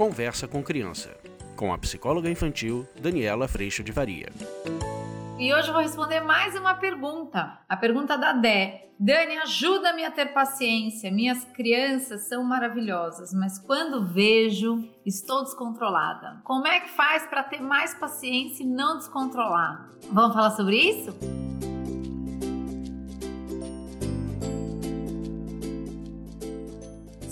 Conversa com Criança, com a psicóloga infantil Daniela Freixo de Varia. E hoje eu vou responder mais uma pergunta. A pergunta da Dé. Dani, ajuda-me a ter paciência. Minhas crianças são maravilhosas, mas quando vejo, estou descontrolada. Como é que faz para ter mais paciência e não descontrolar? Vamos falar sobre isso?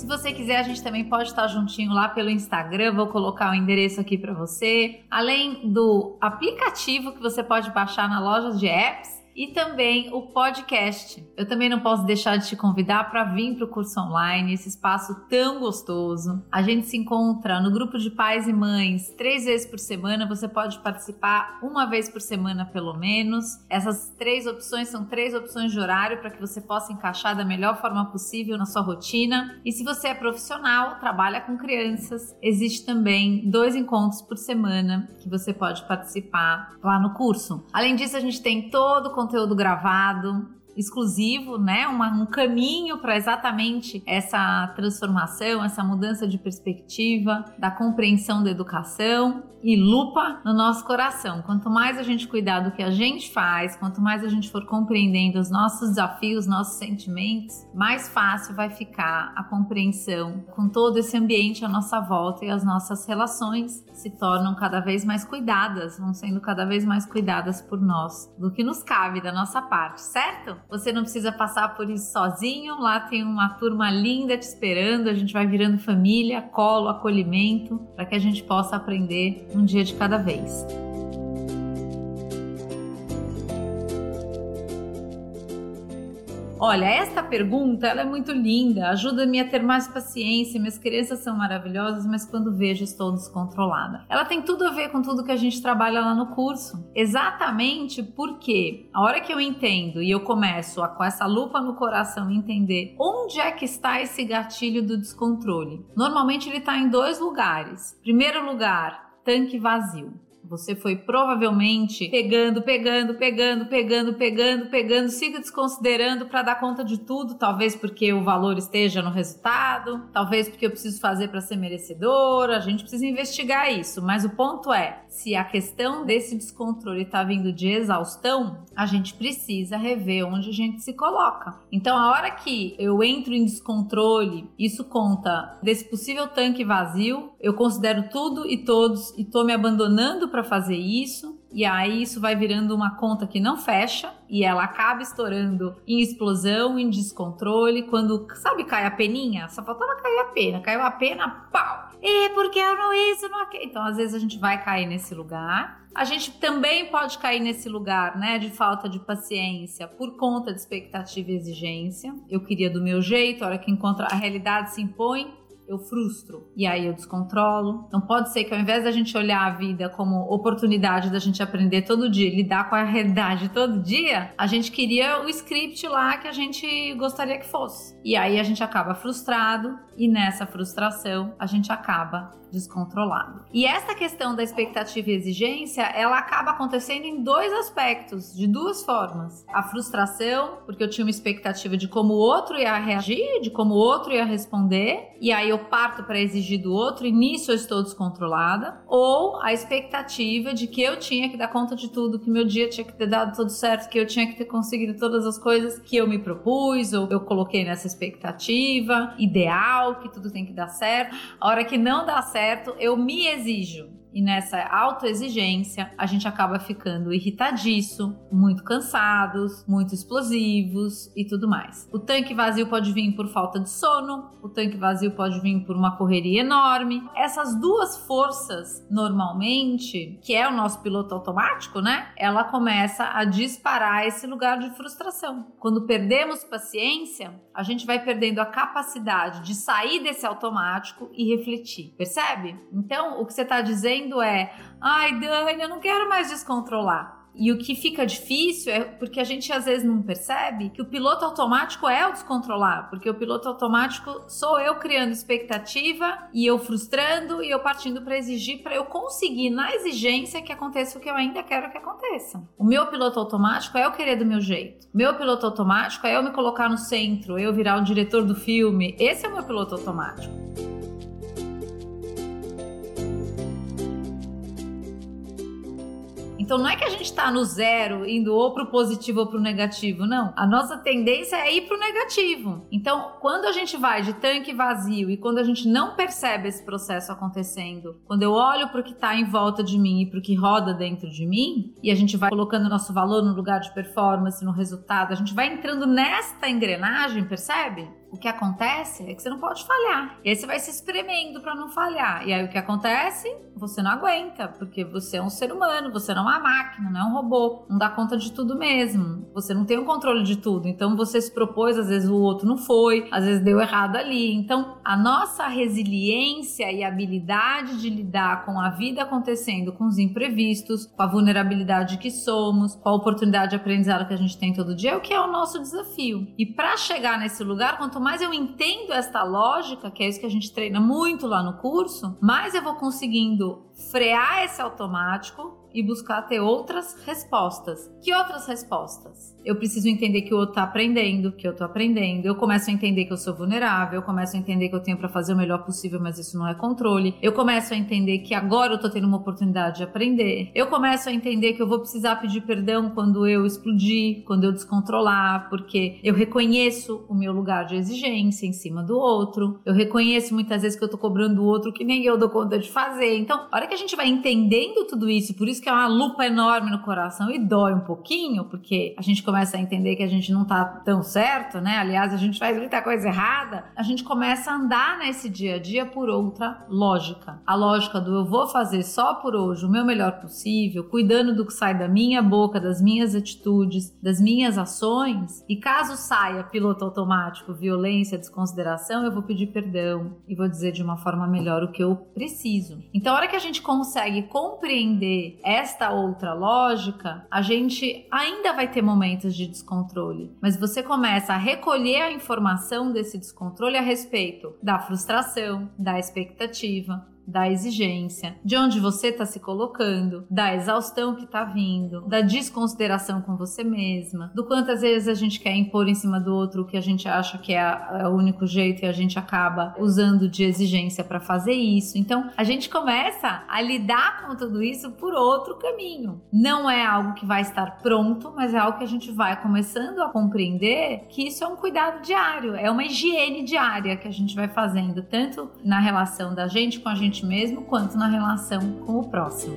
Você quiser, a gente também pode estar juntinho lá pelo Instagram. Vou colocar o endereço aqui para você. Além do aplicativo que você pode baixar na loja de apps e também o podcast. Eu também não posso deixar de te convidar para vir para o curso online, esse espaço tão gostoso. A gente se encontra no grupo de pais e mães três vezes por semana. Você pode participar uma vez por semana, pelo menos. Essas três opções são três opções de horário para que você possa encaixar da melhor forma possível na sua rotina. E se você é profissional, trabalha com crianças, existe também dois encontros por semana que você pode participar lá no curso. Além disso, a gente tem todo o conteúdo gravado, exclusivo, né? Uma, um caminho para exatamente essa transformação, essa mudança de perspectiva, da compreensão da educação e lupa no nosso coração. Quanto mais a gente cuidar do que a gente faz, quanto mais a gente for compreendendo os nossos desafios, nossos sentimentos, mais fácil vai ficar a compreensão com todo esse ambiente à nossa volta e as nossas relações se tornam cada vez mais cuidadas, vão sendo cada vez mais cuidadas por nós, do que nos cabe da nossa parte, certo? Você não precisa passar por isso sozinho. Lá tem uma turma linda te esperando. A gente vai virando família, colo, acolhimento, para que a gente possa aprender um dia de cada vez. Olha, esta pergunta ela é muito linda, ajuda-me a ter mais paciência. Minhas crianças são maravilhosas, mas quando vejo estou descontrolada. Ela tem tudo a ver com tudo que a gente trabalha lá no curso. Exatamente porque a hora que eu entendo e eu começo a, com essa lupa no coração entender onde é que está esse gatilho do descontrole. Normalmente ele está em dois lugares. Primeiro lugar, tanque vazio. Você foi provavelmente pegando, pegando, pegando, pegando, pegando, pegando, siga desconsiderando para dar conta de tudo, talvez porque o valor esteja no resultado, talvez porque eu preciso fazer para ser merecedor, a gente precisa investigar isso, mas o ponto é, se a questão desse descontrole está vindo de exaustão, a gente precisa rever onde a gente se coloca. Então, a hora que eu entro em descontrole, isso conta desse possível tanque vazio, eu considero tudo e todos e tô me abandonando para fazer isso. E aí isso vai virando uma conta que não fecha e ela acaba estourando em explosão, em descontrole. Quando, sabe, cai a peninha? Só faltava cair a pena. Caiu a pena, pau! E porque eu não isso, não aquilo. Então, às vezes a gente vai cair nesse lugar. A gente também pode cair nesse lugar, né, de falta de paciência por conta de expectativa e exigência. Eu queria do meu jeito, a hora que encontra a realidade se impõe, eu frustro e aí eu descontrolo. Então pode ser que ao invés da gente olhar a vida como oportunidade da gente aprender todo dia, lidar com a realidade todo dia, a gente queria o script lá que a gente gostaria que fosse. E aí a gente acaba frustrado e nessa frustração a gente acaba descontrolado. E essa questão da expectativa e exigência, ela acaba acontecendo em dois aspectos, de duas formas. A frustração, porque eu tinha uma expectativa de como o outro ia reagir, de como o outro ia responder, e aí eu parto para exigir do outro e nisso eu estou descontrolada, ou a expectativa de que eu tinha que dar conta de tudo, que meu dia tinha que ter dado tudo certo, que eu tinha que ter conseguido todas as coisas que eu me propus ou eu coloquei nessa expectativa ideal, que tudo tem que dar certo. A hora que não dá certo, eu me exijo e nessa autoexigência, a gente acaba ficando irritadiço, muito cansados, muito explosivos e tudo mais. O tanque vazio pode vir por falta de sono, o tanque vazio pode vir por uma correria enorme. Essas duas forças, normalmente, que é o nosso piloto automático, né? Ela começa a disparar esse lugar de frustração. Quando perdemos paciência, a gente vai perdendo a capacidade de sair desse automático e refletir. Percebe? Então, o que você está dizendo dizendo é: ai, Dani, eu não quero mais descontrolar. E o que fica difícil é porque a gente às vezes não percebe que o piloto automático é o descontrolar, porque o piloto automático sou eu criando expectativa e eu frustrando e eu partindo para exigir para eu conseguir na exigência que aconteça o que eu ainda quero que aconteça. O meu piloto automático é eu querer do meu jeito. Meu piloto automático é eu me colocar no centro, eu virar o diretor do filme. Esse é o meu piloto automático. Então não é que a gente está no zero, indo ou para o positivo ou para o negativo, não. A nossa tendência é ir para o negativo. Então, quando a gente vai de tanque vazio e quando a gente não percebe esse processo acontecendo, quando eu olho para o que está em volta de mim e para o que roda dentro de mim, e a gente vai colocando nosso valor no lugar de performance, no resultado, a gente vai entrando nesta engrenagem, percebe? O que acontece é que você não pode falhar. E aí você vai se espremendo para não falhar. E aí o que acontece? Você não aguenta, porque você é um ser humano, você não é uma máquina, não é um robô, não dá conta de tudo mesmo. Você não tem o controle de tudo. Então você se propôs, às vezes o outro não foi, às vezes deu errado ali. Então a nossa resiliência e habilidade de lidar com a vida acontecendo, com os imprevistos, com a vulnerabilidade que somos, com a oportunidade de aprendizado que a gente tem todo dia, é o que é o nosso desafio. E para chegar nesse lugar, quanto quanto mais eu entendo esta lógica, que é isso que a gente treina muito lá no curso, mais eu vou conseguindo frear esse automático e buscar ter outras respostas. Que outras respostas? Eu preciso entender que o outro tá aprendendo, que eu tô aprendendo. Eu começo a entender que eu sou vulnerável, eu começo a entender que eu tenho para fazer o melhor possível, mas isso não é controle. Eu começo a entender que agora eu tô tendo uma oportunidade de aprender. Eu começo a entender que eu vou precisar pedir perdão quando eu explodir, quando eu descontrolar, porque eu reconheço o meu lugar de exigência em cima do outro. Eu reconheço muitas vezes que eu tô cobrando do outro que nem eu dou conta de fazer. Então, a hora que a gente vai entendendo tudo isso, por isso que é uma lupa enorme no coração e dói um pouquinho, porque a gente começa a entender que a gente não tá tão certo, né? Aliás, a gente faz muita coisa errada. A gente começa a andar nesse dia a dia por outra lógica. A lógica do eu vou fazer só por hoje o meu melhor possível, cuidando do que sai da minha boca, das minhas atitudes, das minhas ações. E caso saia piloto automático, violência, desconsideração, eu vou pedir perdão e vou dizer de uma forma melhor o que eu preciso. Então, a hora que a gente consegue compreender esta outra lógica, a gente ainda vai ter momentos de descontrole, mas você começa a recolher a informação desse descontrole a respeito da frustração, da expectativa, da exigência, de onde você está se colocando, da exaustão que está vindo, da desconsideração com você mesma, do quantas vezes a gente quer impor em cima do outro o que a gente acha que é, é o único jeito e a gente acaba usando de exigência para fazer isso. Então, a gente começa a lidar com tudo isso por outro caminho. Não é algo que vai estar pronto, mas é algo que a gente vai começando a compreender que isso é um cuidado diário, é uma higiene diária que a gente vai fazendo, tanto na relação da gente com a gente gente mesmo quanto na relação com o próximo.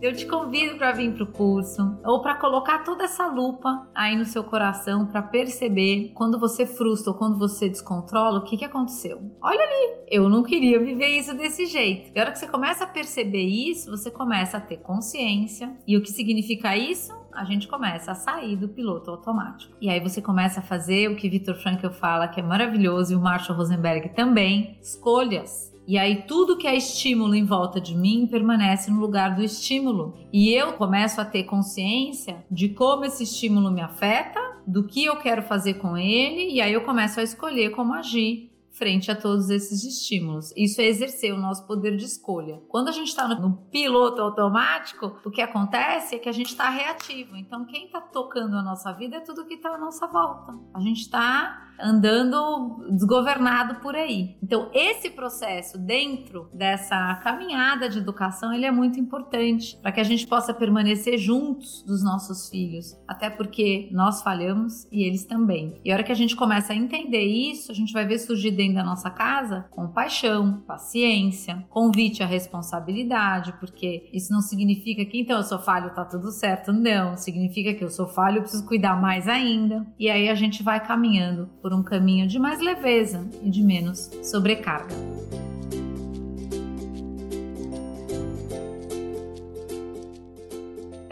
Eu te convido para vir para o curso ou para colocar toda essa lupa aí no seu coração para perceber quando você frustra ou quando você descontrola o que, que aconteceu. Olha ali, eu não queria viver isso desse jeito. E a hora que você começa a perceber isso, você começa a ter consciência. E o que significa isso? A gente começa a sair do piloto automático. E aí você começa a fazer o que Victor Frankl fala que é maravilhoso e o Marshall Rosenberg também, escolhas. E aí tudo que é estímulo em volta de mim permanece no lugar do estímulo. E eu começo a ter consciência de como esse estímulo me afeta, do que eu quero fazer com ele, e aí eu começo a escolher como agir frente a todos esses estímulos. Isso é exercer o nosso poder de escolha. Quando a gente está no, piloto automático, o que acontece é que a gente está reativo. Então, quem está tocando a nossa vida é tudo que está à nossa volta. A gente está andando desgovernado por aí. Então, esse processo dentro dessa caminhada de educação, ele é muito importante para que a gente possa permanecer juntos dos nossos filhos, até porque nós falhamos e eles também. E a hora que a gente começa a entender isso, a gente vai ver surgir dentro da nossa casa compaixão, paciência, convite à responsabilidade, porque isso não significa que então eu sou falho, tá tudo certo, não, significa que eu sou falho, eu preciso cuidar mais ainda. E aí a gente vai caminhando por por um caminho de mais leveza e de menos sobrecarga.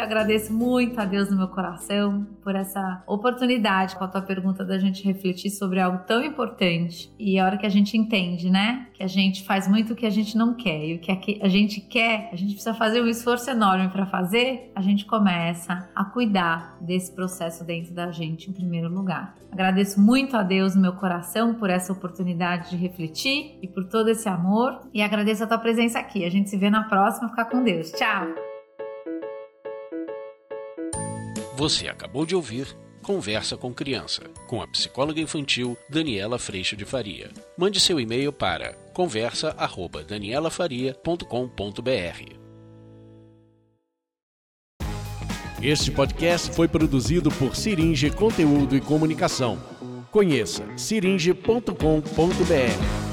Eu agradeço muito a Deus no meu coração por essa oportunidade com a tua pergunta da gente refletir sobre algo tão importante. E a hora que a gente entende, né? Que a gente faz muito o que a gente não quer e o que a gente quer, a gente precisa fazer um esforço enorme para fazer, a gente começa a cuidar desse processo dentro da gente em primeiro lugar. Agradeço muito a Deus no meu coração por essa oportunidade de refletir e por todo esse amor e agradeço a tua presença aqui. A gente se vê na próxima. Ficar com Deus. Tchau. Você acabou de ouvir Conversa com Criança, com a psicóloga infantil Daniela Freixo de Faria. Mande seu e-mail para conversa@danielafaria.com.br. Este podcast foi produzido por Siringe Conteúdo e Comunicação. Conheça siringe.com.br.